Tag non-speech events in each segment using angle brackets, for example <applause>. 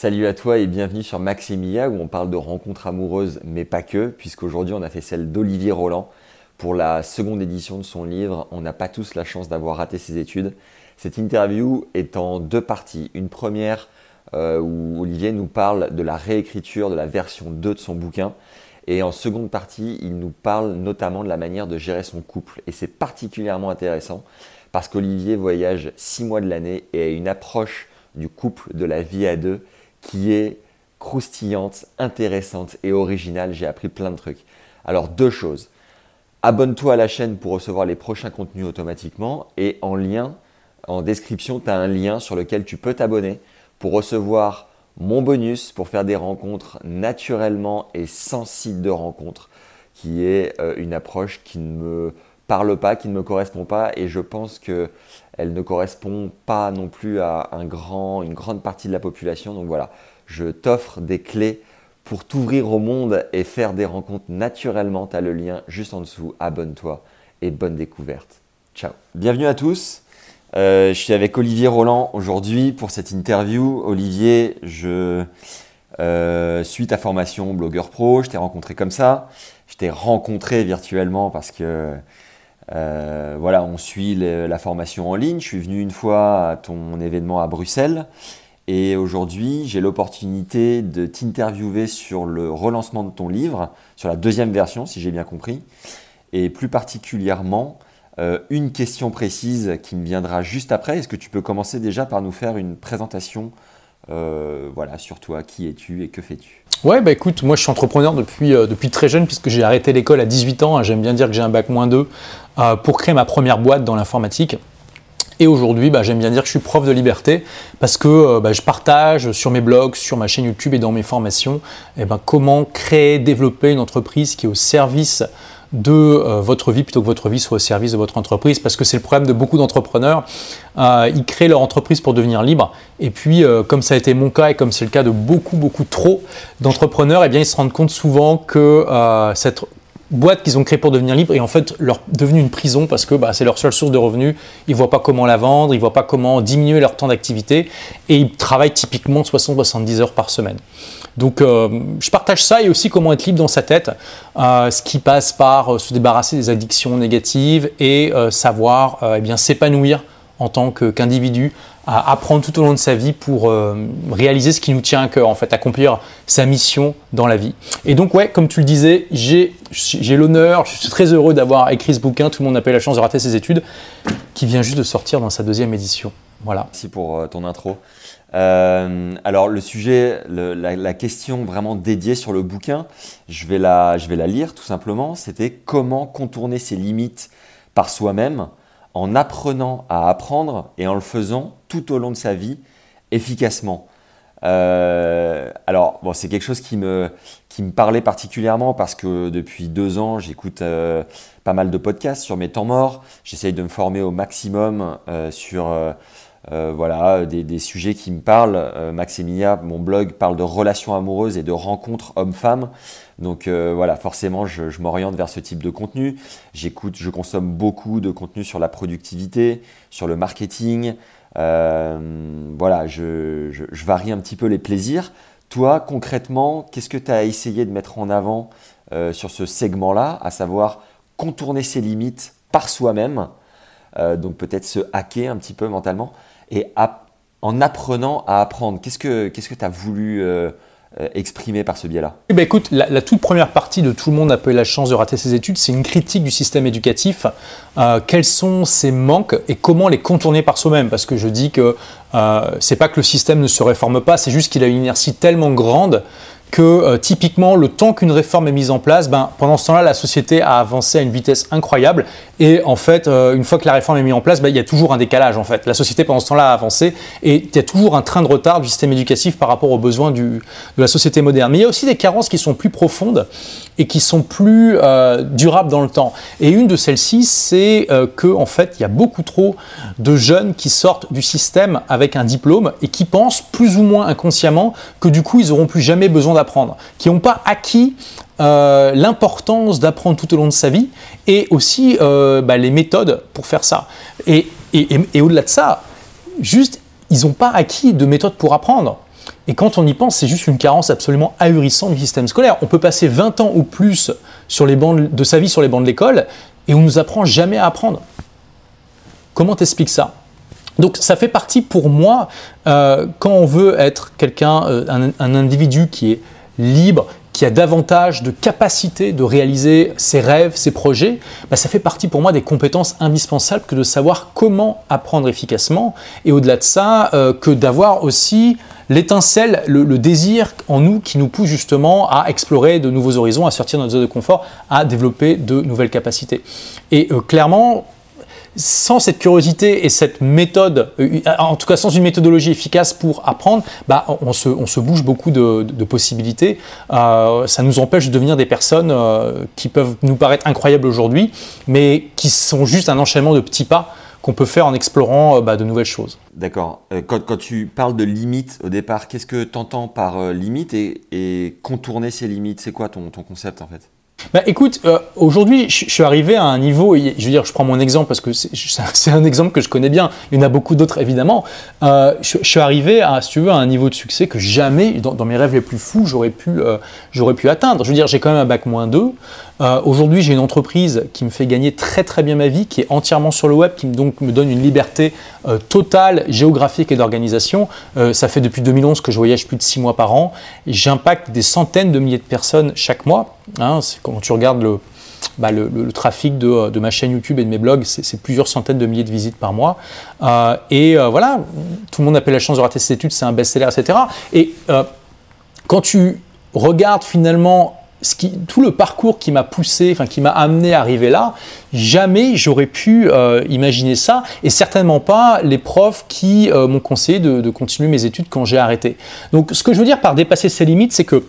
Salut à toi et bienvenue sur Maximia où on parle de rencontres amoureuses mais pas que, puisqu'aujourd'hui on a fait celle d'Olivier Roland pour la seconde édition de son livre On n'a pas tous la chance d'avoir raté ses études. Cette interview est en deux parties. Une première euh, où Olivier nous parle de la réécriture de la version 2 de son bouquin. Et en seconde partie, il nous parle notamment de la manière de gérer son couple. Et c'est particulièrement intéressant parce qu'Olivier voyage six mois de l'année et a une approche du couple, de la vie à deux, qui est croustillante, intéressante et originale. J'ai appris plein de trucs. Alors deux choses. Abonne-toi à la chaîne pour recevoir les prochains contenus automatiquement et en lien, en description, tu as un lien sur lequel tu peux t'abonner pour recevoir mon bonus pour faire des rencontres naturellement et sans site de rencontre, qui est euh, une approche qui ne me parle pas, qui ne me correspond pas et je pense que elle ne correspond pas non plus à un grand, une grande partie de la population. Donc voilà, je t'offre des clés pour t'ouvrir au monde et faire des rencontres naturellement. Tu as le lien juste en dessous. Abonne-toi et bonne découverte. Ciao. Bienvenue à tous. Euh, je suis avec Olivier Roland aujourd'hui pour cette interview. Olivier, je euh, suis ta formation blogueur pro. Je t'ai rencontré comme ça. Je t'ai rencontré virtuellement parce que euh, voilà, on suit la formation en ligne. Je suis venu une fois à ton événement à Bruxelles. Et aujourd'hui, j'ai l'opportunité de t'interviewer sur le relancement de ton livre, sur la deuxième version, si j'ai bien compris. Et plus particulièrement, euh, une question précise qui me viendra juste après. Est-ce que tu peux commencer déjà par nous faire une présentation euh, voilà, sur toi? Qui es-tu et que fais-tu? Ouais, bah écoute, moi je suis entrepreneur depuis, depuis très jeune puisque j'ai arrêté l'école à 18 ans. J'aime bien dire que j'ai un bac moins 2 euh, pour créer ma première boîte dans l'informatique. Et aujourd'hui, bah, j'aime bien dire que je suis prof de liberté parce que euh, bah, je partage sur mes blogs, sur ma chaîne YouTube et dans mes formations eh ben, comment créer, développer une entreprise qui est au service de euh, votre vie plutôt que votre vie soit au service de votre entreprise parce que c'est le problème de beaucoup d'entrepreneurs. ils créent leur entreprise pour devenir libres et puis comme ça a été mon cas et comme c'est le cas de beaucoup beaucoup trop d'entrepreneurs, eh bien ils se rendent compte souvent que cette boîte qu'ils ont créée pour devenir libre et en fait leur devenue une prison parce que bah, c'est leur seule source de revenus. Ils ne voient pas comment la vendre, ils ne voient pas comment diminuer leur temps d'activité et ils travaillent typiquement 60-70 heures par semaine. Donc euh, je partage ça et aussi comment être libre dans sa tête, euh, ce qui passe par euh, se débarrasser des addictions négatives et savoir eh bien s'épanouir en tant qu'individu à apprendre tout au long de sa vie pour euh, réaliser ce qui nous tient à cœur, en fait, accomplir sa mission dans la vie. Et donc, ouais, comme tu le disais, j'ai l'honneur, je suis très heureux d'avoir écrit ce bouquin, tout le monde n'a pas eu la chance de rater ses études, qui vient juste de sortir dans sa deuxième édition. Voilà. Merci pour euh, ton intro. Euh, alors le sujet, la, question vraiment dédiée sur le bouquin, je vais la, je vais la lire tout simplement, c'était comment contourner ses limites par soi-même en apprenant à apprendre et en le faisant tout au long de sa vie efficacement. Euh, alors, bon, c'est quelque chose qui me, parlait particulièrement parce que depuis deux ans, j'écoute euh, pas mal de podcasts sur mes temps morts. J'essaye de me former au maximum euh, sur voilà, des, des, sujets qui me parlent. Maximia, mon blog, parle de relations amoureuses et de rencontres hommes-femmes. Donc euh, voilà, forcément, je, m'oriente vers ce type de contenu. J'écoute, je consomme beaucoup de contenu sur la productivité, sur le marketing. Euh, voilà, je, varie un petit peu les plaisirs. Toi, concrètement, qu'est-ce que tu as essayé de mettre en avant euh, sur ce segment-là, à savoir contourner ses limites par soi-même, donc peut-être se hacker un petit peu mentalement, et en apprenant à apprendre Qu'est-ce que tu as voulu exprimé par ce biais-là eh ben Écoute, la, toute première partie de Tout le monde n'a pas eu la chance de rater ses études, c'est une critique du système éducatif. Euh, quels sont ses manques et comment les contourner par soi-même Parce que je dis que euh, c'est pas que le système ne se réforme pas, c'est juste qu'il a une inertie tellement grande que euh, typiquement le temps qu'une réforme est mise en place, ben, pendant ce temps-là, la société a avancé à une vitesse incroyable. Et en fait, euh, une fois que la réforme est mise en place, ben, il y a toujours un décalage. En fait, la société pendant ce temps-là a avancé et il y a toujours un train de retard du système éducatif par rapport aux besoins du, de la société moderne. Mais il y a aussi des carences qui sont plus profondes et qui sont plus euh, durables dans le temps. Et une de celles-ci, c'est que en fait, il y a beaucoup trop de jeunes qui sortent du système avec un diplôme et qui pensent plus ou moins inconsciemment que du coup, ils n'auront plus jamais besoin qui n'ont pas acquis euh, l'importance d'apprendre tout au long de sa vie et aussi euh, bah, les méthodes pour faire ça. Et, au-delà de ça, juste, ils n'ont pas acquis de méthodes pour apprendre. Et quand on y pense, c'est juste une carence absolument ahurissante du système scolaire. On peut passer 20 ans ou plus sur les bancs de sa vie sur les bancs de l'école et on nous apprend jamais à apprendre. Comment t'expliques ça? Donc ça fait partie pour moi, euh, quand on veut être quelqu'un, euh, un, individu qui est libre, qui a davantage de capacité de réaliser ses rêves, ses projets, bah, ça fait partie pour moi des compétences indispensables que de savoir comment apprendre efficacement, et au-delà de ça, euh, que d'avoir aussi l'étincelle, le, désir en nous qui nous pousse justement à explorer de nouveaux horizons, à sortir de notre zone de confort, à développer de nouvelles capacités. Et clairement, sans cette curiosité et cette méthode, euh, en tout cas sans une méthodologie efficace pour apprendre, bah, on, se, bouge beaucoup de, possibilités. Euh, ça nous empêche de devenir des personnes euh, qui peuvent nous paraître incroyables aujourd'hui, mais qui sont juste un enchaînement de petits pas qu'on peut faire en explorant bah, de nouvelles choses. D'accord. Quand, tu parles de limites au départ, qu'est-ce que tu entends par limite et, contourner ces limites C'est quoi ton concept en fait? Bah, écoute, euh, aujourd'hui, je suis arrivé à un niveau, je veux dire, je prends mon exemple parce que <laughs> c'est un exemple que je connais bien, il y en a beaucoup d'autres évidemment. Euh, je, suis arrivé à, si tu veux, un niveau de succès que jamais, dans, mes rêves les plus fous, j'aurais pu, euh, j'aurais pu atteindre. Je veux dire, j'ai quand même un bac moins 2. Euh, aujourd'hui, j'ai une entreprise qui me fait gagner très très bien ma vie, qui est entièrement sur le web, qui donc me donne une liberté euh, totale géographique et d'organisation. Euh, ça fait depuis 2011 que je voyage plus de 6 mois par an. J'impacte des centaines de milliers de personnes chaque mois. Hein. quand tu regardes le, bah, trafic de, ma chaîne YouTube et de mes blogs, c'est plusieurs centaines de milliers de visites par mois. et voilà, tout le monde appelle la chance de rater ses études, c'est un best-seller, etc. Et quand tu regardes finalement tout le parcours qui m'a poussé, enfin qui m'a amené à arriver là, jamais j'aurais pu euh, imaginer ça, et certainement pas les profs qui euh, m'ont conseillé de, continuer mes études quand j'ai arrêté. Donc ce que je veux dire par dépasser ses limites, c'est que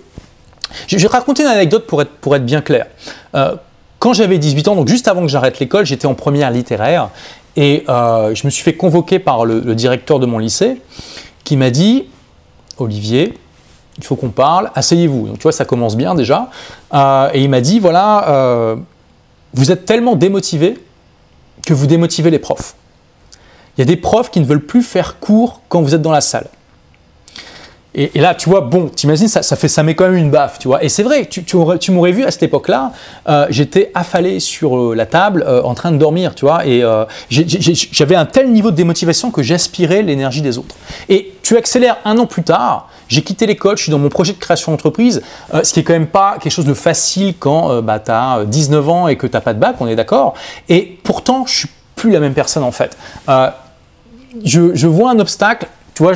je vais raconter une anecdote pour être, pour être bien clair. Euh, quand j'avais 18 ans, donc juste avant que j'arrête l'école, j'étais en première littéraire, et je me suis fait convoquer par le directeur de mon lycée, qui m'a dit, Olivier, il faut qu'on parle, asseyez-vous. Donc tu vois, ça commence bien déjà. Euh, et il m'a dit, voilà, euh, vous êtes tellement démotivé que vous démotivez les profs. Il y a des profs qui ne veulent plus faire cours quand vous êtes dans la salle. Et, là, tu vois, bon, t'imagines, ça, ça, fait, ça met quand même une baffe, tu vois. Et c'est vrai, tu, tu, m'aurais vu à cette époque-là, euh, j'étais affalé sur la table en train de dormir, tu vois. Et j'avais un tel niveau de démotivation que j'aspirais l'énergie des autres. Et tu accélères un an plus tard, j'ai quitté l'école, je suis dans mon projet de création d'entreprise, euh, ce qui est quand même pas quelque chose de facile quand euh, bah, tu as 19 ans et que tu n'as pas de bac, on est d'accord. Et pourtant, je suis plus la même personne en fait. Euh, je vois un obstacle, tu vois,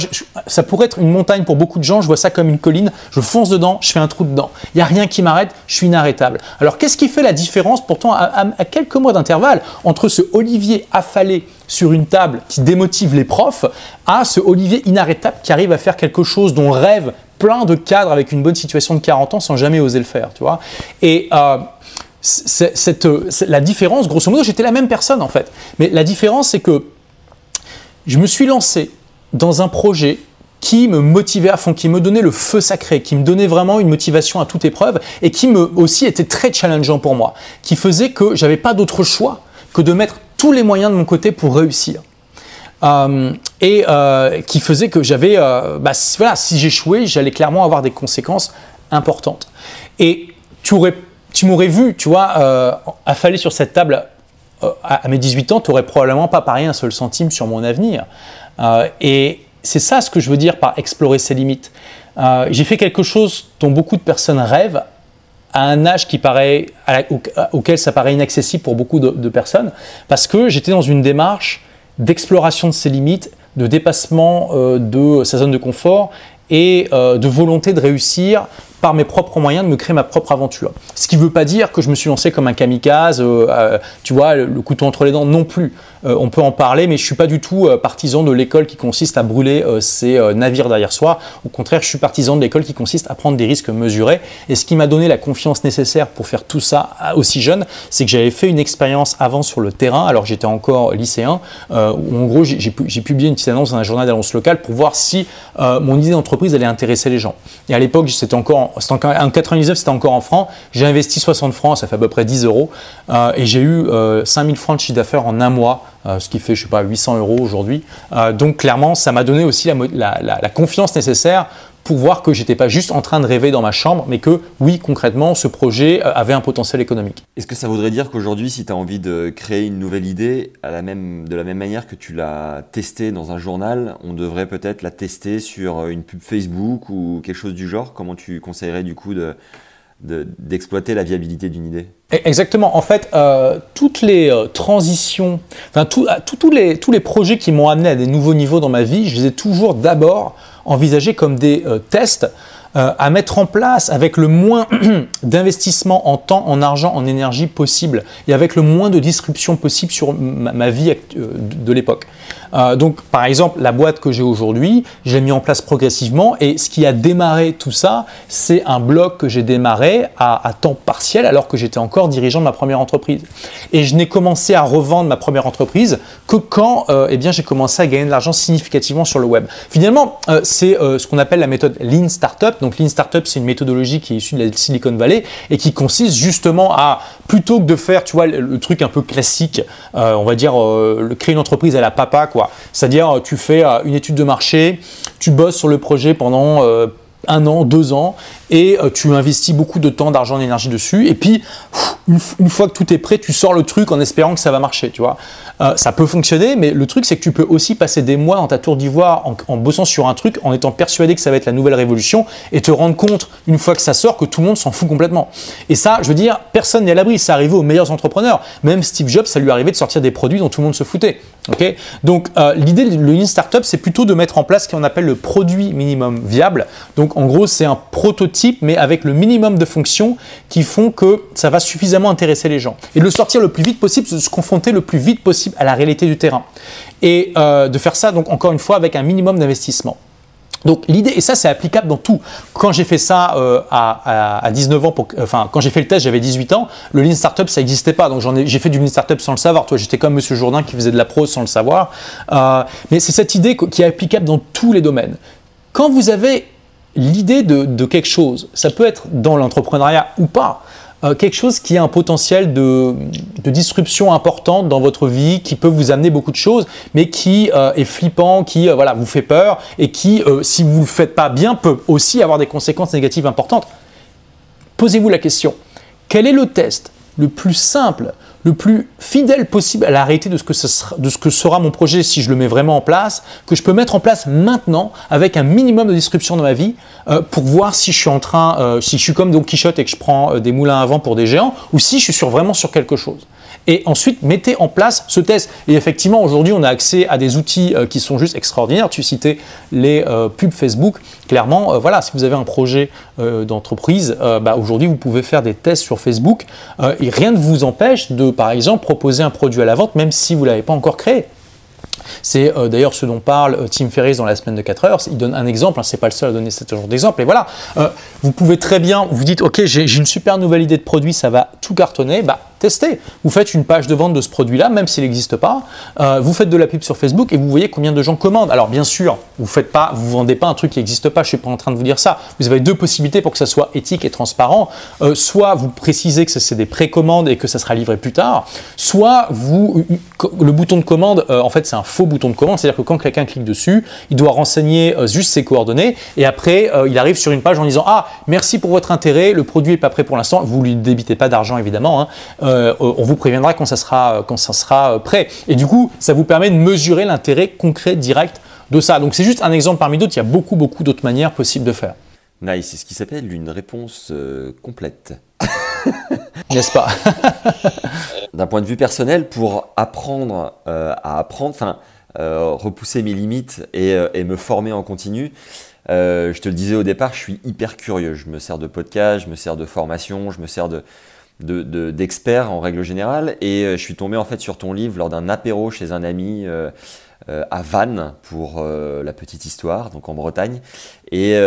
ça pourrait être une montagne pour beaucoup de gens, je vois ça comme une colline, je fonce dedans, je fais un trou dedans. Il n'y a rien qui m'arrête, je suis inarrêtable. Alors qu'est-ce qui fait la différence pourtant à, quelques mois d'intervalle entre ce Olivier affalé sur une table qui démotive les profs à ce Olivier inarrêtable qui arrive à faire quelque chose dont rêve plein de cadres avec une bonne situation de 40 ans sans jamais oser le faire, tu vois? Et euh, cette, la différence, grosso modo, j'étais la même personne en fait. Mais la différence, c'est que je me suis lancé dans un projet qui me motivait à fond, qui me donnait le feu sacré, qui me donnait vraiment une motivation à toute épreuve et qui me aussi était très challengeant pour moi, qui faisait que j'avais pas d'autre choix que de mettre tous les moyens de mon côté pour réussir. Euh, et euh, qui faisait que j'avais, euh, bah, voilà, si j'échouais, j'allais clairement avoir des conséquences importantes. Et tu, aurais, tu m'aurais vu, tu vois, affalé sur cette table à, mes 18 ans, tu n'aurais probablement pas parié un seul centime sur mon avenir. Euh, et c'est ça ce que je veux dire par explorer ses limites. Euh, j'ai fait quelque chose dont beaucoup de personnes rêvent à un âge qui paraît, auquel ça paraît inaccessible pour beaucoup de, personnes, parce que j'étais dans une démarche d'exploration de ses limites, de dépassement euh, de sa zone de confort et de volonté de réussir par mes propres moyens de me créer ma propre aventure. Ce qui ne veut pas dire que je me suis lancé comme un kamikaze, euh, euh, tu vois, le, couteau entre les dents, non plus. Euh, on peut en parler, mais je ne suis pas du tout partisan de l'école qui consiste à brûler ses navires derrière soi. Au contraire, je suis partisan de l'école qui consiste à prendre des risques mesurés. Et ce qui m'a donné la confiance nécessaire pour faire tout ça aussi jeune, c'est que j'avais fait une expérience avant sur le terrain, alors j'étais encore lycéen, où en gros j'ai publié une petite annonce dans un journal d'annonce locale pour voir si mon idée d'entreprise allait intéresser les gens. Et à l'époque, c'était encore en, en 99, c'était encore en francs. J'ai investi 60 francs, ça fait à peu près 10 euros. Euh, et j'ai eu 5000 francs de chiffre d'affaires en un mois, ce qui fait, je sais pas, 800 euros aujourd'hui. donc clairement, ça m'a donné aussi la confiance nécessaire pour voir que j'étais pas juste en train de rêver dans ma chambre, mais que oui, concrètement, ce projet euh, avait un potentiel économique. Est-ce que ça voudrait dire qu'aujourd'hui, si tu as envie de créer une nouvelle idée, de la même manière que tu l'as testée dans un journal, on devrait peut-être la tester sur une pub Facebook ou quelque chose du genre? Comment tu conseillerais du coup de, d'exploiter la viabilité d'une idée e, Exactement. En fait, euh, toutes les transitions, enfin tous les, tous les projets qui m'ont amené à des nouveaux niveaux dans ma vie, je les ai toujours d'abord envisagés comme des euh, tests euh, à mettre en place avec le moins <clears throat> d'investissement en temps, en argent, en énergie possible et avec le moins de disruption possible sur ma, vie euh, de l'époque. Euh, donc, par exemple, la boîte que j'ai aujourd'hui, je l'ai mis en place progressivement et ce qui a démarré tout ça, c'est un blog que j'ai démarré à, temps partiel alors que j'étais encore dirigeant de ma première entreprise. Et je n'ai commencé à revendre ma première entreprise que quand eh bien, j'ai commencé à gagner de l'argent significativement sur le web. Finalement, c'est ce qu'on appelle la méthode Lean Startup. Donc Lean Startup, c'est une méthodologie qui est issue de la Silicon Valley et qui consiste justement à, plutôt que de faire, tu vois, le, truc un peu classique, euh, on va dire, euh, créer une entreprise à la papa, quoi. C'est-à-dire, tu fais euh, une étude de marché, tu bosses sur le projet pendant un an, deux ans, et euh, tu investis beaucoup de temps, d'argent, d'énergie dessus, et puis une, fois que tout est prêt, tu sors le truc en espérant que ça va marcher, tu vois. Euh, ça peut fonctionner, mais le truc c'est que tu peux aussi passer des mois dans ta tour d'ivoire en, bossant sur un truc, en étant persuadé que ça va être la nouvelle révolution, et te rendre compte une fois que ça sort que tout le monde s'en fout complètement. Et ça, je veux dire, personne n'est à l'abri. Ça arrive aux meilleurs entrepreneurs. Même Steve Jobs, ça lui arrivait de sortir des produits dont tout le monde se foutait. ok? Donc euh, l'idée de Lean Startup, c'est plutôt de mettre en place ce qu'on appelle le produit minimum viable. Donc en gros, c'est un prototype, mais avec le minimum de fonctions qui font que ça va suffisamment intéresser les gens. Et de le sortir le plus vite possible, de se confronter le plus vite possible à la réalité du terrain. Et euh, de faire ça, donc encore une fois, avec un minimum d'investissement. Donc l'idée, et ça c'est applicable dans tout. Quand j'ai fait ça euh, à, 19 ans, pour, enfin quand j'ai fait le test, j'avais 18 ans, le Lean Startup ça n'existait pas. Donc j'ai fait du Lean Startup sans le savoir. Toi, j'étais comme Monsieur Jourdain qui faisait de la prose sans le savoir. Euh, mais c'est cette idée qui est applicable dans tous les domaines. Quand vous avez l'idée de, quelque chose, ça peut être dans l'entrepreneuriat ou pas, euh, quelque chose qui a un potentiel de, disruption importante dans votre vie, qui peut vous amener beaucoup de choses, mais qui euh, est flippant, qui euh, voilà, vous fait peur et qui, si vous ne le faites pas bien, peut aussi avoir des conséquences négatives importantes. Posez-vous la question, quel est le test le plus simple, le plus fidèle possible à la réalité de ce, que sera, de mon projet si je le mets vraiment en place, que je peux mettre en place maintenant avec un minimum de disruption dans ma vie euh, pour voir si je suis en train, euh, si je suis comme Don Quichotte et que je prends euh, des moulins à vent pour des géants ou si je suis vraiment sur quelque chose et ensuite mettez en place ce test. Et effectivement, aujourd'hui, on a accès à des outils euh, qui sont juste extraordinaires. Tu citais les euh, pubs Facebook. Clairement, euh, voilà, si vous avez un projet d'entreprise, bah, aujourd'hui, vous pouvez faire des tests sur Facebook et rien ne vous empêche de, par exemple, proposer un produit à la vente, même si vous ne l'avez pas encore créé. C'est d'ailleurs ce dont parle Tim Ferriss dans la semaine de 4 heures. Il donne un exemple, hein, c'est pas le seul à donner ce genre d'exemple. Et voilà, vous pouvez très bien, vous dites, ok, j'ai une super nouvelle idée de produit, ça va tout cartonner. Bah, Vous faites une page de vente de ce produit-là, même s'il n'existe pas. Euh, vous faites de la pub sur Facebook et vous voyez combien de gens commandent. Alors bien sûr, vous faites pas, vous vendez pas un truc qui n'existe pas. Je suis pas en train de vous dire ça. Vous avez deux possibilités pour que ça soit éthique et transparent. Euh, soit vous précisez que c'est des précommandes et que ça sera livré plus tard. Soit vous, le bouton de commande, euh, en fait, c'est un faux bouton de commande. C'est-à-dire que quand quelqu'un clique dessus, il doit renseigner juste ses coordonnées et après, il arrive sur une page en disant ah merci pour votre intérêt. Le produit est pas prêt pour l'instant. Vous lui débitez pas d'argent évidemment. Hein. Euh, on vous préviendra quand ça sera, quand ça sera prêt. Et du coup, ça vous permet de mesurer l'intérêt concret, direct de ça. Donc c'est juste un exemple parmi d'autres. Il y a beaucoup, beaucoup d'autres manières possibles de faire. Nice, c'est ce qui s'appelle une réponse euh, complète. <laughs> N'est-ce pas? <laughs> D'un point de vue personnel, pour apprendre euh, à apprendre, enfin, repousser mes limites et, et, me former en continu, je te le disais au départ, je suis hyper curieux. Je me sers de podcast, je me sers de formation, je me sers de, d'experts en règle générale. Et euh, je suis tombé en fait sur ton livre lors d'un apéro chez un ami euh, euh, à Vannes pour la petite histoire, donc en Bretagne. Et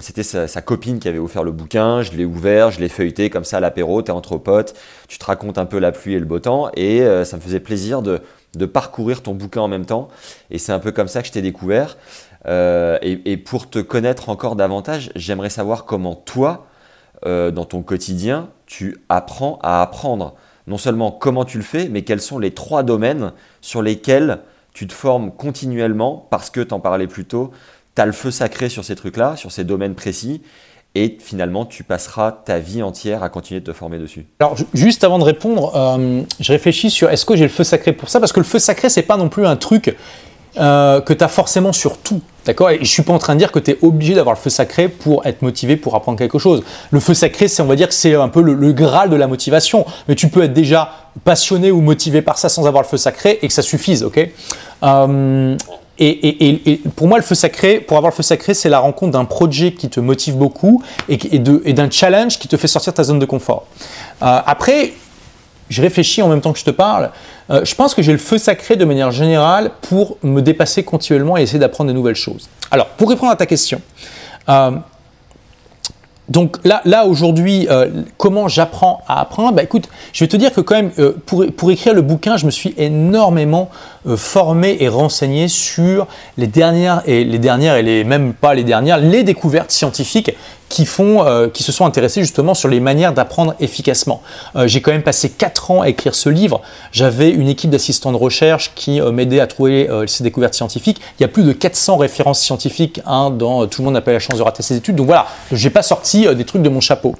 c'était sa, copine qui avait offert le bouquin. Je l'ai ouvert, je l'ai feuilleté comme ça à l'apéro. T'es entre potes, tu te racontes un peu la pluie et le beau temps. Et ça me faisait plaisir de, de parcourir ton bouquin en même temps. Et c'est un peu comme ça que je t'ai découvert. et, pour te connaître encore davantage, j'aimerais savoir comment toi, dans ton quotidien, tu apprends à apprendre. Non seulement comment tu le fais, mais quels sont les trois domaines sur lesquels tu te formes continuellement parce que, tu en parlais plus tôt, tu as le feu sacré sur ces trucs-là, sur ces domaines précis, et finalement, tu passeras ta vie entière à continuer de te former dessus. Alors, juste avant de répondre, euh, je réfléchis sur est-ce que j'ai le feu sacré pour ça Parce que le feu sacré, c'est pas non plus un truc euh, que tu as forcément sur tout. D'accord? Et je suis pas en train de dire que tu es obligé d'avoir le feu sacré pour être motivé pour apprendre quelque chose. Le feu sacré, c'est on va dire que c'est un peu le, graal de la motivation. Mais tu peux être déjà passionné ou motivé par ça sans avoir le feu sacré et que ça suffise, ok? Euh, et, pour moi, le feu sacré, pour avoir le feu sacré, c'est la rencontre d'un projet qui te motive beaucoup et, d'un challenge qui te fait sortir de ta zone de confort. Euh, après, je réfléchis en même temps que je te parle. Euh, je pense que j'ai le feu sacré de manière générale pour me dépasser continuellement et essayer d'apprendre de nouvelles choses. Alors, pour répondre à ta question, euh, donc là, là aujourd'hui, euh, comment j'apprends à apprendre? Bah, Écoute, je vais te dire que quand même, pour, pour, écrire le bouquin, je me suis énormément formé et renseigné sur les dernières et les dernières et les même pas les dernières, les découvertes scientifiques qui, font, euh, qui se sont intéressés justement sur les manières d'apprendre efficacement. Euh, j'ai quand même passé 4 ans à écrire ce livre. J'avais une équipe d'assistants de recherche qui euh, m'aidait à trouver ces découvertes scientifiques. Il y a plus de 400 références scientifiques hein, dans Tout le monde n'a pas la chance de rater ses études. Donc voilà, je n'ai pas sorti des trucs de mon chapeau.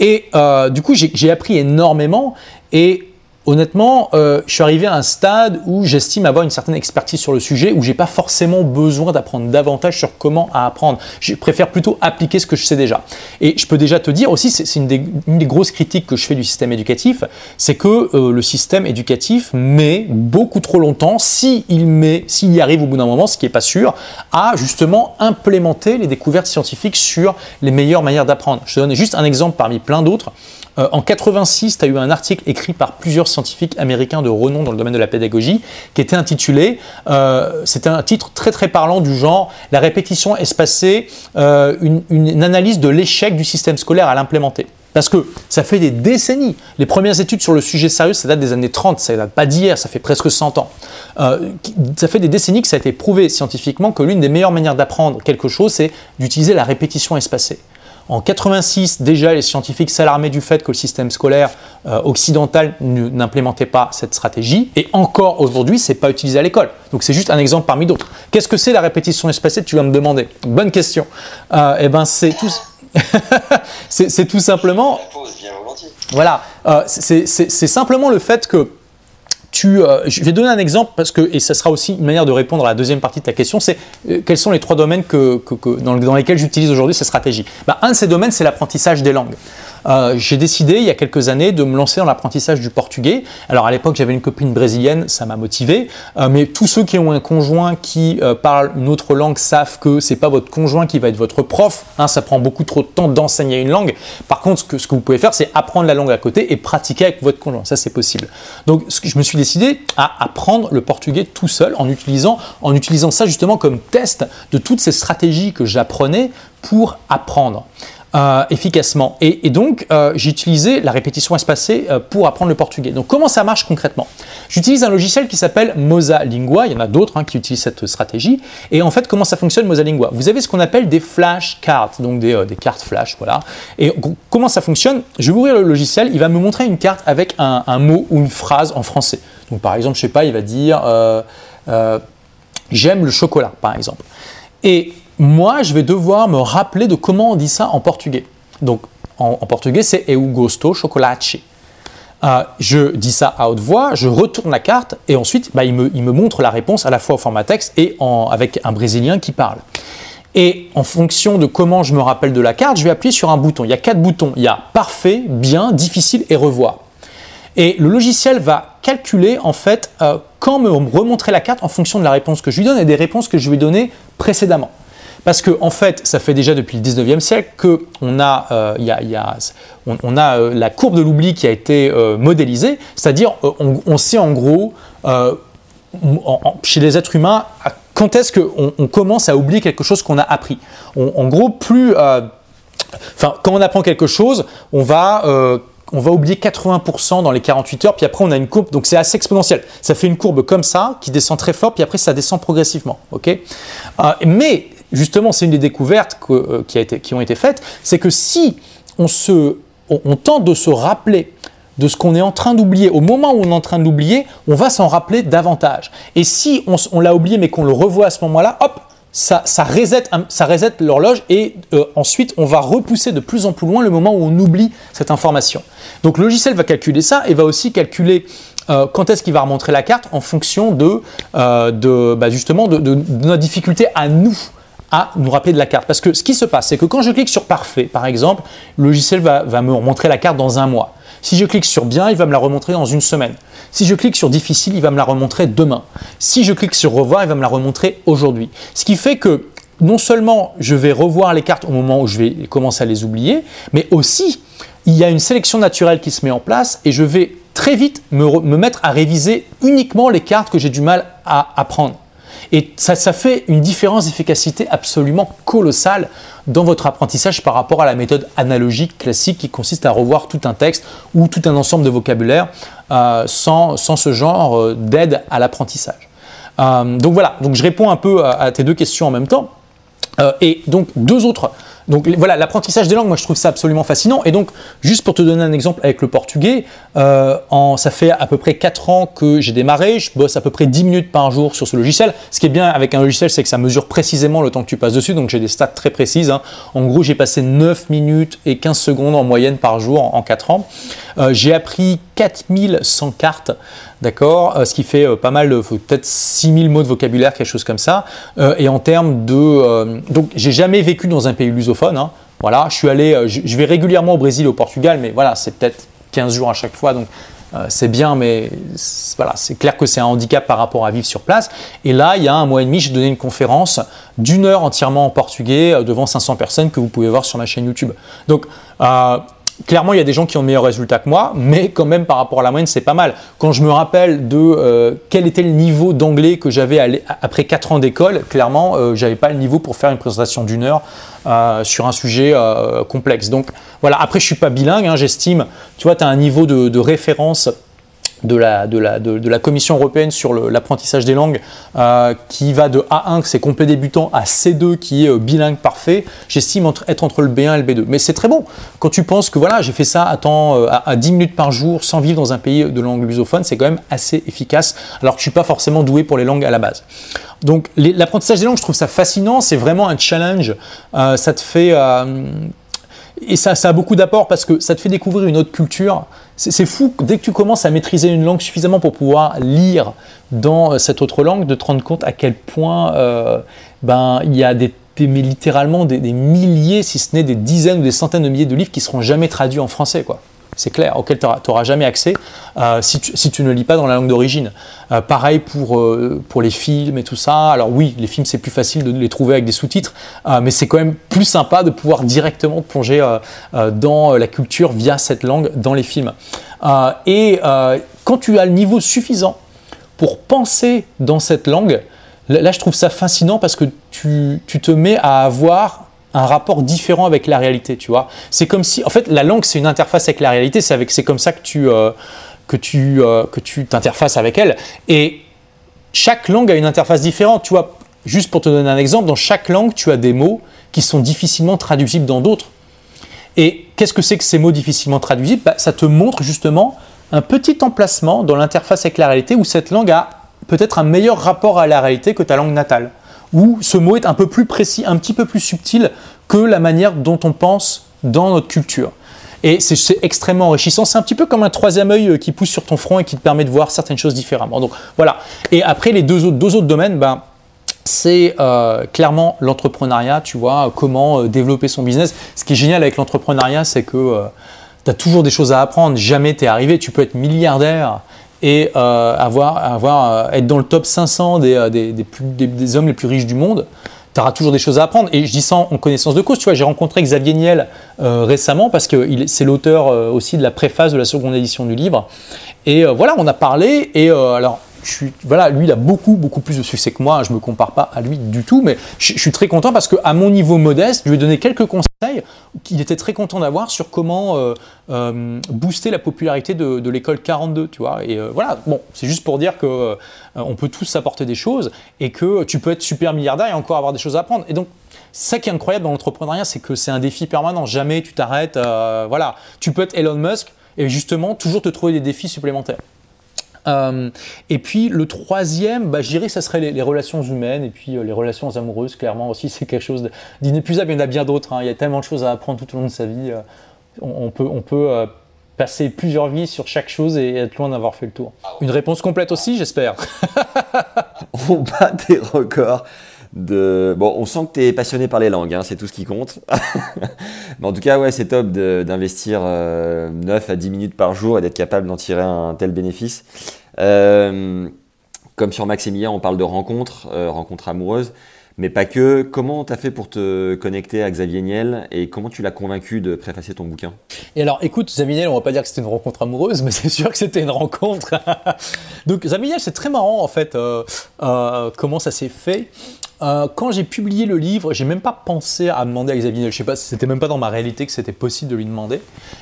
Et du coup, j'ai appris énormément. Et honnêtement, euh, je suis arrivé à un stade où j'estime avoir une certaine expertise sur le sujet, où j'ai pas forcément besoin d'apprendre davantage sur comment apprendre. Je préfère plutôt appliquer ce que je sais déjà. Et je peux déjà te dire aussi, c'est une, des grosses critiques que je fais du système éducatif, c'est que euh, le système éducatif met beaucoup trop longtemps, s'il y arrive au bout d'un moment, ce qui n'est pas sûr, à justement implémenter les découvertes scientifiques sur les meilleures manières d'apprendre. Je te donne juste un exemple parmi plein d'autres. Euh, en 86, tu as eu un article écrit par plusieurs scientifiques américains de renom dans le domaine de la pédagogie qui était intitulé, euh, c'était un titre très très parlant du genre La répétition espacée, euh, une, analyse de l'échec du système scolaire à l'implémenter. Parce que ça fait des décennies. Les premières études sur le sujet sérieux, ça date des années 30, ça date pas d'hier, ça fait presque 100 ans. ça fait des décennies que ça a été prouvé scientifiquement que l'une des meilleures manières d'apprendre quelque chose, c'est d'utiliser la répétition espacée. En 86, déjà, les scientifiques s'alarmaient du fait que le système scolaire euh, occidental n'implémentait pas cette stratégie. Et encore aujourd'hui, c'est pas utilisé à l'école. Donc c'est juste un exemple parmi d'autres. Qu'est-ce que c'est la répétition espacée Tu vas me demander. Bonne question. Euh, eh ben, c'est tout. <laughs> c'est tout simplement. Voilà. Euh, c'est simplement le fait que euh, je vais donner un exemple parce que, et ça sera aussi une manière de répondre à la deuxième partie de ta question, c'est euh, quels sont les trois domaines que, dans, lesquels j'utilise aujourd'hui ces stratégies? Bah, un de ces domaines, c'est l'apprentissage des langues. Euh, j'ai décidé il y a quelques années de me lancer dans l'apprentissage du portugais. Alors à l'époque j'avais une copine brésilienne, ça m'a motivé, euh, mais tous ceux qui ont un conjoint qui euh, parle une autre langue savent que c'est pas votre conjoint qui va être votre prof. Hein, ça prend beaucoup trop de temps d'enseigner une langue. Par contre, ce que, vous pouvez faire, c'est apprendre la langue à côté et pratiquer avec votre conjoint. Ça c'est possible. Donc je me suis décidé à apprendre le portugais tout seul en utilisant, en utilisant ça justement comme test de toutes ces stratégies que j'apprenais pour apprendre. Euh, efficacement. Et, donc, euh, j'ai utilisé la répétition espacée euh, pour apprendre le portugais. Donc, comment ça marche concrètement? J'utilise un logiciel qui s'appelle Mosalingua. Il y en a d'autres hein, qui utilisent cette stratégie. Et en fait, comment ça fonctionne Mosalingua Vous avez ce qu'on appelle des flashcards, donc des, cartes flash, voilà. Et comment ça fonctionne? Je vais ouvrir le logiciel. Il va me montrer une carte avec un, mot ou une phrase en français. Donc, par exemple, je sais pas, il va dire j'aime le chocolat, par exemple. Et moi, je vais devoir me rappeler de comment on dit ça en portugais. Donc, en, portugais, c'est eu gosto chocolate. Euh, je dis ça à haute voix, je retourne la carte et ensuite, bah, il, me, montre la réponse à la fois au format texte et avec un Brésilien qui parle. Et en fonction de comment je me rappelle de la carte, je vais appuyer sur un bouton. Il y a quatre boutons. Il y a parfait, bien, difficile et revoir. Et le logiciel va calculer en fait euh, quand me remontrer la carte en fonction de la réponse que je lui donne et des réponses que je lui ai données précédemment. Parce que en fait, ça fait déjà depuis le 19e siècle qu'on a, euh, y a, on, a euh, la courbe de l'oubli qui a été euh, modélisée, c'est-à-dire on, sait en gros chez les êtres humains quand est-ce qu'on on commence à oublier quelque chose qu'on a appris. en gros, plus, enfin, quand on apprend quelque chose, on va on va oublier 80% dans les 48 heures, puis après on a une courbe, donc c'est assez exponentiel. Ça fait une courbe comme ça, qui descend très fort, puis après ça descend progressivement. euh, mais justement, c'est une des découvertes euh, qui, ont été faites, c'est que si on, tente de se rappeler de ce qu'on est en train d'oublier, au moment où on est en train de l'oublier, on va s'en rappeler davantage. Et si on, l'a oublié mais qu'on le revoit à ce moment-là, hop, ça, ça reset, l'horloge et euh, ensuite on va repousser de plus en plus loin le moment où on oublie cette information. Donc le logiciel va calculer ça et va aussi calculer euh, quand est-ce qu'il va remontrer la carte en fonction de, de bah, justement de, notre difficulté à nous à nous rappeler de la carte. Parce que ce qui se passe, c'est que quand je clique sur parfait, par exemple, le logiciel va, me remontrer la carte dans un mois. Si je clique sur bien, il va me la remontrer dans une semaine. Si je clique sur difficile, il va me la remontrer demain. Si je clique sur revoir, il va me la remontrer aujourd'hui. Ce qui fait que non seulement je vais revoir les cartes au moment où je vais commencer à les oublier, mais aussi il y a une sélection naturelle qui se met en place et je vais très vite me, mettre à réviser uniquement les cartes que j'ai du mal à apprendre. Et ça, fait une différence d'efficacité absolument colossale dans votre apprentissage par rapport à la méthode analogique classique qui consiste à revoir tout un texte ou tout un ensemble de vocabulaire euh, sans, ce genre euh, d'aide à l'apprentissage. Euh, donc voilà, donc je réponds un peu à, tes deux questions en même temps. et donc deux autres donc voilà, l'apprentissage des langues, moi je trouve ça absolument fascinant. Et donc, juste pour te donner un exemple avec le portugais, euh, ça fait à peu près 4 ans que j'ai démarré, je bosse à peu près 10 minutes par jour sur ce logiciel. Ce qui est bien avec un logiciel, c'est que ça mesure précisément le temps que tu passes dessus, donc j'ai des stats très précises. Hein. En gros, j'ai passé 9 minutes et 15 secondes en moyenne par jour en, 4 ans. Euh, j'ai appris 4100 cartes d'accord euh, Ce qui fait pas mal, peut-être 6000 mots de vocabulaire, quelque chose comme ça. Et en termes de... donc, j'ai jamais vécu dans un pays lusophone. Hein. Voilà, je suis allé, je vais régulièrement au Brésil, au Portugal, mais voilà, c'est peut-être 15 jours à chaque fois, donc c'est bien, mais voilà, c'est clair que c'est un handicap par rapport à vivre sur place. Et là, il y a un mois et demi, j'ai donné une conférence d'une heure entièrement en portugais devant 500 personnes que vous pouvez voir sur ma chaîne YouTube. Donc, Clairement, il y a des gens qui ont de meilleurs résultats que moi, mais quand même par rapport à la moyenne, c'est pas mal. Quand je me rappelle de euh, quel était le niveau d'anglais que j'avais après 4 ans d'école, clairement, euh, j'avais pas le niveau pour faire une présentation d'une heure euh, sur un sujet complexe. Donc voilà, après je suis pas bilingue, hein, j'estime, tu vois, tu as un niveau de référence de la, de, la, de, la, Commission européenne sur l'apprentissage des langues euh, qui va de A1, que c'est complet débutant, à C2, qui est euh, bilingue parfait, j'estime être entre le B1 et le B2. Mais c'est très bon. Quand tu penses que voilà, j'ai fait ça à, temps, euh, à, 10 minutes par jour sans vivre dans un pays de langue lusophone, c'est quand même assez efficace, alors que je ne suis pas forcément doué pour les langues à la base. Donc l'apprentissage des langues, je trouve ça fascinant, c'est vraiment un challenge, ça te fait et ça, ça a beaucoup d'apport parce que ça te fait découvrir une autre culture. C'est fou, dès que tu commences à maîtriser une langue suffisamment pour pouvoir lire dans euh, cette autre langue, de te rendre compte à quel point euh, ben, il y a des, littéralement des, des, milliers, si ce n'est des dizaines ou des centaines de milliers de livres qui seront jamais traduits en français. Quoi c'est clair, auquel tu n'auras jamais accès euh, si, tu, ne lis pas dans la langue d'origine. Euh, pareil pour, euh, pour les films et tout ça. Alors oui, les films, c'est plus facile de les trouver avec des sous-titres, mais c'est quand même plus sympa de pouvoir directement plonger dans la culture via cette langue dans les films. et quand tu as le niveau suffisant pour penser dans cette langue, là, je trouve ça fascinant parce que tu te mets à avoir un rapport différent avec la réalité, tu vois. C'est comme si, en fait, la langue, c'est une interface avec la réalité, c'est avec, c'est comme ça que tu, euh, que tu, euh, que tu t'interfaces avec elle. Et chaque langue a une interface différente, tu vois. Juste pour te donner un exemple, dans chaque langue, tu as des mots qui sont difficilement traduisibles dans d'autres. Et qu'est-ce que c'est que ces mots difficilement traduisibles? Bah, Ça te montre justement un petit emplacement dans l'interface avec la réalité où cette langue a peut-être un meilleur rapport à la réalité que ta langue natale où ce mot est un peu plus précis, un petit peu plus subtil que la manière dont on pense dans notre culture. Et c'est extrêmement enrichissant. C'est un petit peu comme un troisième œil euh, qui pousse sur ton front et qui te permet de voir certaines choses différemment. Donc voilà. Et après, les deux autres, domaines, ben, c'est euh, clairement l'entrepreneuriat, tu vois, comment euh, développer son business. Ce qui est génial avec l'entrepreneuriat, c'est que tu as toujours des choses à apprendre. Jamais tu es arrivé. Tu peux être milliardaire et euh, avoir, avoir, euh, être dans le top 500 euh, des, des, plus, des, hommes les plus riches du monde, tu auras toujours des choses à apprendre. Et je dis ça en connaissance de cause. Tu vois, j'ai rencontré Xavier Niel récemment parce que c'est l'auteur aussi de la préface de la seconde édition du livre. Et voilà, on a parlé. Et alors, lui, il a beaucoup, beaucoup plus de succès que moi. Je me compare pas à lui du tout, mais je, suis très content parce qu'à mon niveau modeste, je lui ai donné quelques conseils qu'il était très content d'avoir sur comment euh, euh, booster la popularité de, l'école 42, tu vois. Et euh, voilà, c'est juste pour dire que on peut tous s'apporter des choses et que tu peux être super milliardaire et encore avoir des choses à apprendre. Et donc, ça qui est incroyable dans l'entrepreneuriat, c'est que c'est un défi permanent. Jamais tu t'arrêtes. voilà, tu peux être Elon Musk et justement toujours te trouver des défis supplémentaires. Euh, et puis le troisième, bah, je dirais que ça serait les, relations humaines et puis euh, les relations amoureuses, clairement aussi, <laughs> c'est quelque chose d'inépuisable. Il y en a bien d'autres, hein. il y a tellement de choses à apprendre tout au long de sa vie. Euh, on, peut, on peut passer plusieurs vies sur chaque chose et être loin d'avoir fait le tour. Une réponse complète aussi, j'espère. <laughs> on bat des records. Bon, on sent que tu es passionné par les langues, hein, c'est tout ce qui compte. <laughs> Mais en tout cas, c'est top d'investir 9 à 10 minutes par jour et d'être capable d'en tirer un tel bénéfice. Euh, comme sur Maximilien, on parle de rencontres, euh, rencontres amoureuses, mais pas que. Comment tu as fait pour te connecter à Xavier Niel et comment tu l'as convaincu de préfacer ton bouquin? Et alors, écoute, Xavier Niel, on va pas dire que c'était une rencontre amoureuse, <laughs> mais c'est sûr que c'était une rencontre. <laughs> Donc, Xavier Niel, c'est très marrant en fait euh, comment ça s'est fait. Quand j'ai publié le livre, j'ai même pas pensé à demander à Xavier Niel. Je sais pas, c'était même pas dans ma réalité que c'était possible de lui demander.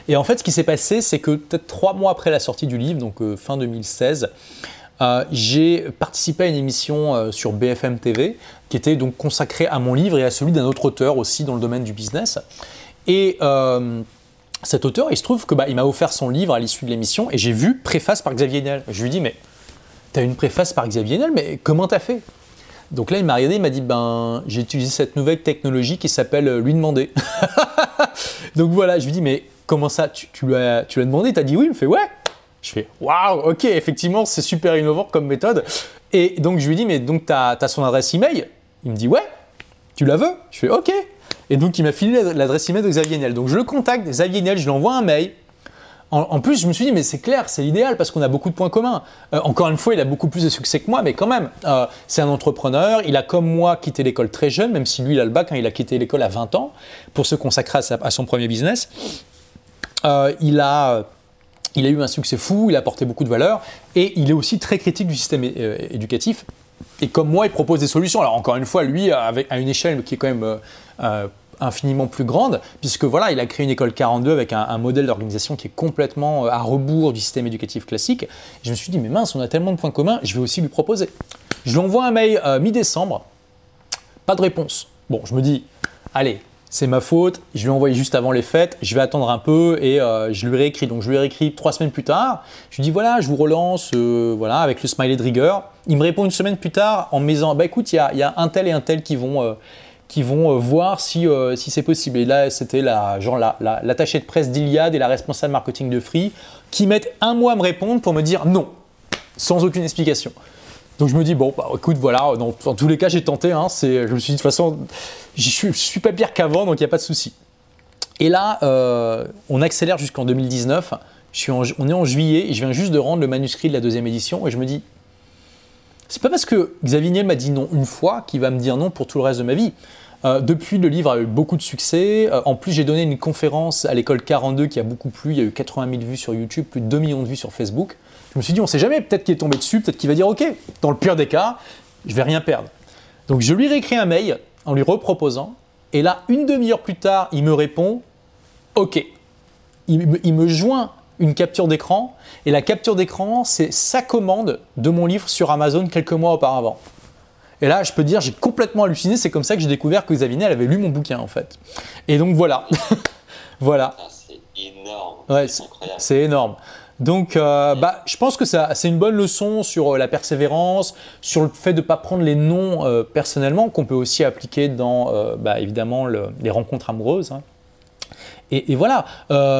Et en fait, ce qui s'est passé, c'est que peut-être trois mois après la sortie du livre, donc fin 2016, euh, j'ai participé à une émission euh, sur BFM TV qui était donc consacrée à mon livre et à celui d'un autre auteur aussi dans le domaine du business. Et euh, cet auteur, il se trouve que bah, il m'a offert son livre à l'issue de l'émission et j'ai vu préface par Xavier Niel. Je lui dit mais t'as une préface par Xavier Niel, mais comment t'as fait? Donc là, il m'a regardé, il m'a dit ben j'ai utilisé cette nouvelle technologie qui s'appelle lui demander. <laughs> donc voilà, je lui dis mais comment ça tu, tu lui as, tu l'as demandé? T'as dit oui? Il me fait ouais. Je fais waouh, ok, effectivement, c'est super innovant comme méthode. Et donc je lui dis, mais donc tu as, son adresse email? Il me dit, ouais, tu la veux? Je fais ok. Et donc il m'a filé l'adresse email de Xavier Niel. Donc je le contacte, Xavier Niel, je lui envoie un mail. En, plus, je me suis dit, mais c'est clair, c'est l'idéal parce qu'on a beaucoup de points communs. Euh, encore une fois, il a beaucoup plus de succès que moi, mais quand même, euh, c'est un entrepreneur. Il a, comme moi, quitté l'école très jeune, même si lui, il a le bac, hein, il a quitté l'école à 20 ans pour se consacrer à, son premier business. Euh, il a eu un succès fou, il a apporté beaucoup de valeur et il est aussi très critique du système éducatif. Et comme moi, il propose des solutions. Alors encore une fois, lui, à une échelle qui est quand même infiniment plus grande, puisque voilà, il a créé une école 42 avec un, modèle d'organisation qui est complètement à rebours du système éducatif classique. je me suis dit, mais mince, on a tellement de points communs, je vais aussi lui proposer. Je lui envoie un mail mi-décembre, pas de réponse. Bon, je me dis, allez, c'est ma faute, je lui ai envoyé juste avant les fêtes, je vais attendre un peu et euh, je lui réécris. Donc je lui ai réécrit trois semaines plus tard, je lui dis voilà, je vous relance euh, voilà, avec le smiley de rigueur. Il me répond une semaine plus tard en me disant bah écoute, il y a, un tel et un tel qui vont, euh, qui vont voir si, si c'est possible. Et là, c'était la, genre l'attaché de presse d'Iliade et la responsable marketing de Free qui mettent un mois à me répondre pour me dire non, sans aucune explication. Donc je me dis, bon, bah, écoute, voilà, dans, tous les cas, j'ai tenté. Hein, je me suis dit, de toute façon, je suis, suis pas pire qu'avant, donc il n'y a pas de souci. Et là, euh, on accélère jusqu'en 2019. Je suis on est en juillet et je viens juste de rendre le manuscrit de la deuxième édition et je me dis, c'est pas parce que Xavier Niel m'a dit non une fois qu'il va me dire non pour tout le reste de ma vie. Euh, depuis, le livre a eu beaucoup de succès. Euh, en plus, j'ai donné une conférence à l'école 42 qui a beaucoup plu. Il y a eu 80 000 vues sur YouTube, plus de 2 millions de vues sur Facebook. Je me suis dit, on sait jamais, peut-être qu'il est tombé dessus, peut-être qu'il va dire, OK, dans le pire des cas, je vais rien perdre. Donc je lui réécris un mail en lui reproposant, et là, une demi-heure plus tard, il me répond, OK. Il me, joint une capture d'écran, et la capture d'écran, c'est sa commande de mon livre sur Amazon quelques mois auparavant. Et là, je peux dire, j'ai complètement halluciné. C'est comme ça que j'ai découvert que Xavier avait lu mon bouquin, en fait. Et donc voilà. <laughs> voilà. C'est énorme. Ouais, c'est énorme. Donc, euh, bah, je pense que c'est une bonne leçon sur euh, la persévérance, sur le fait de ne pas prendre les noms euh, personnellement, qu'on peut aussi appliquer dans, bah, évidemment, les rencontres amoureuses. Hein. Et, voilà,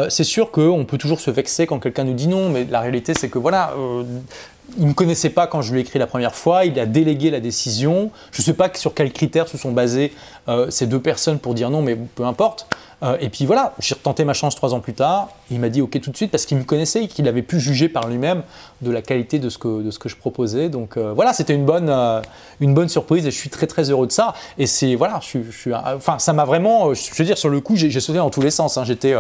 c'est sûr qu'on peut toujours se vexer quand quelqu'un nous dit non, mais la réalité, c'est que voilà, il ne me connaissait pas quand je lui ai écrit la première fois, il a délégué la décision. Je ne sais pas sur quels critères se sont basées ces deux personnes pour dire non, mais peu importe. Euh, et puis voilà, j'ai retenté ma chance trois ans plus tard. il m'a dit OK tout de suite parce qu'il me connaissait et qu'il avait pu juger par lui-même de la qualité de ce que, je proposais. Donc euh, voilà, c'était une bonne, euh, surprise et je suis très très heureux de ça. Et c'est voilà, je, suis, enfin ça m'a vraiment, je veux dire sur le coup, j'ai sauté dans tous les sens. Hein. J'étais,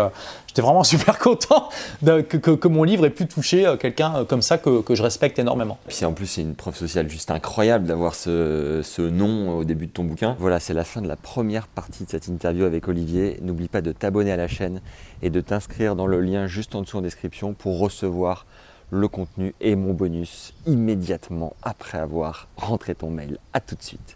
j'étais vraiment <laughs> super content que, mon livre ait pu toucher quelqu'un comme ça que, je respecte énormément. Puis en plus, c'est une preuve sociale juste incroyable d'avoir ce, ce nom au début de ton bouquin. Voilà, c'est la fin de la première partie de cette interview avec Olivier. N'oublie pas de t'abonner à la chaîne et de t'inscrire dans le lien juste en dessous en description pour recevoir le contenu et mon bonus immédiatement après avoir rentré ton mail. A tout de suite.